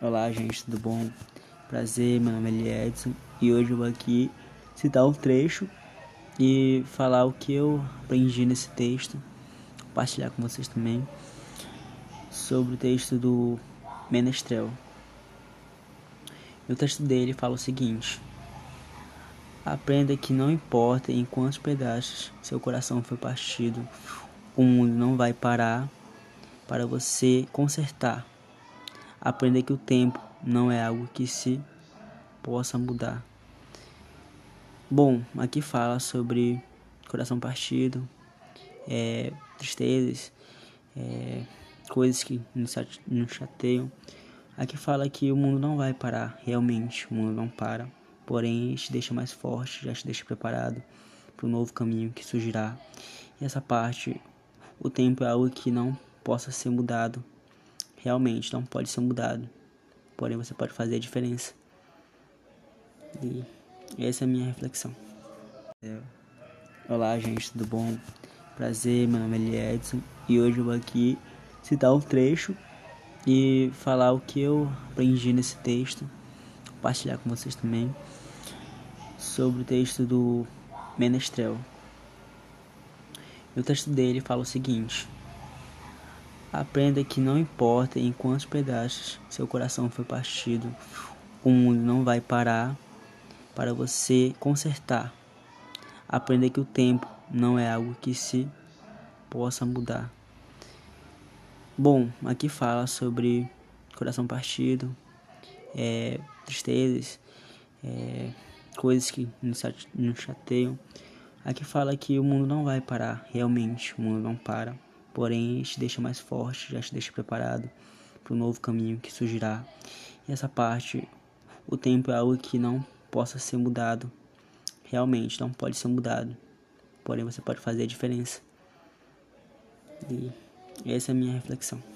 Olá, gente, tudo bom? Prazer, meu nome é Edson e hoje eu vou aqui citar um trecho e falar o que eu aprendi nesse texto, compartilhar com vocês também sobre o texto do Menestrel. o texto dele fala o seguinte: Aprenda que não importa em quantos pedaços seu coração foi partido, o mundo não vai parar para você consertar Aprenda que o tempo não é algo que se possa mudar. Bom, aqui fala sobre coração partido, é, tristezas, é, coisas que nos chateiam. Aqui fala que o mundo não vai parar, realmente, o mundo não para. Porém, te deixa mais forte, já te deixa preparado para o novo caminho que surgirá. E essa parte, o tempo é algo que não possa ser mudado, realmente não pode ser mudado. Porém, você pode fazer a diferença. E essa é a minha reflexão. Olá, gente, tudo bom? Prazer, meu nome é Edson e hoje eu vou aqui citar um trecho e falar o que eu aprendi nesse texto, compartilhar com vocês também sobre o texto do Menestrel. o texto dele fala o seguinte: Aprenda que não importa em quantos pedaços seu coração foi partido, o mundo não vai parar para você consertar. Aprenda que o tempo não é algo que se possa mudar. Bom, aqui fala sobre coração partido, é, tristezas, é, coisas que nos chateiam. Aqui fala que o mundo não vai parar, realmente, o mundo não para porém te deixa mais forte, já te deixa preparado para o novo caminho que surgirá. E essa parte, o tempo é algo que não possa ser mudado, realmente não pode ser mudado, porém você pode fazer a diferença. E essa é a minha reflexão.